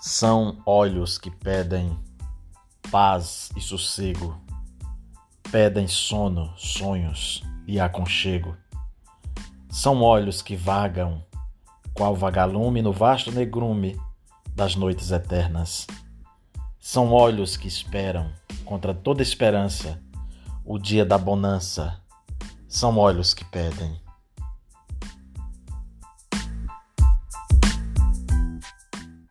São olhos que pedem paz e sossego, pedem sono, sonhos e aconchego. São olhos que vagam, qual vagalume no vasto negrume das noites eternas. São olhos que esperam, contra toda esperança, o dia da bonança. São olhos que pedem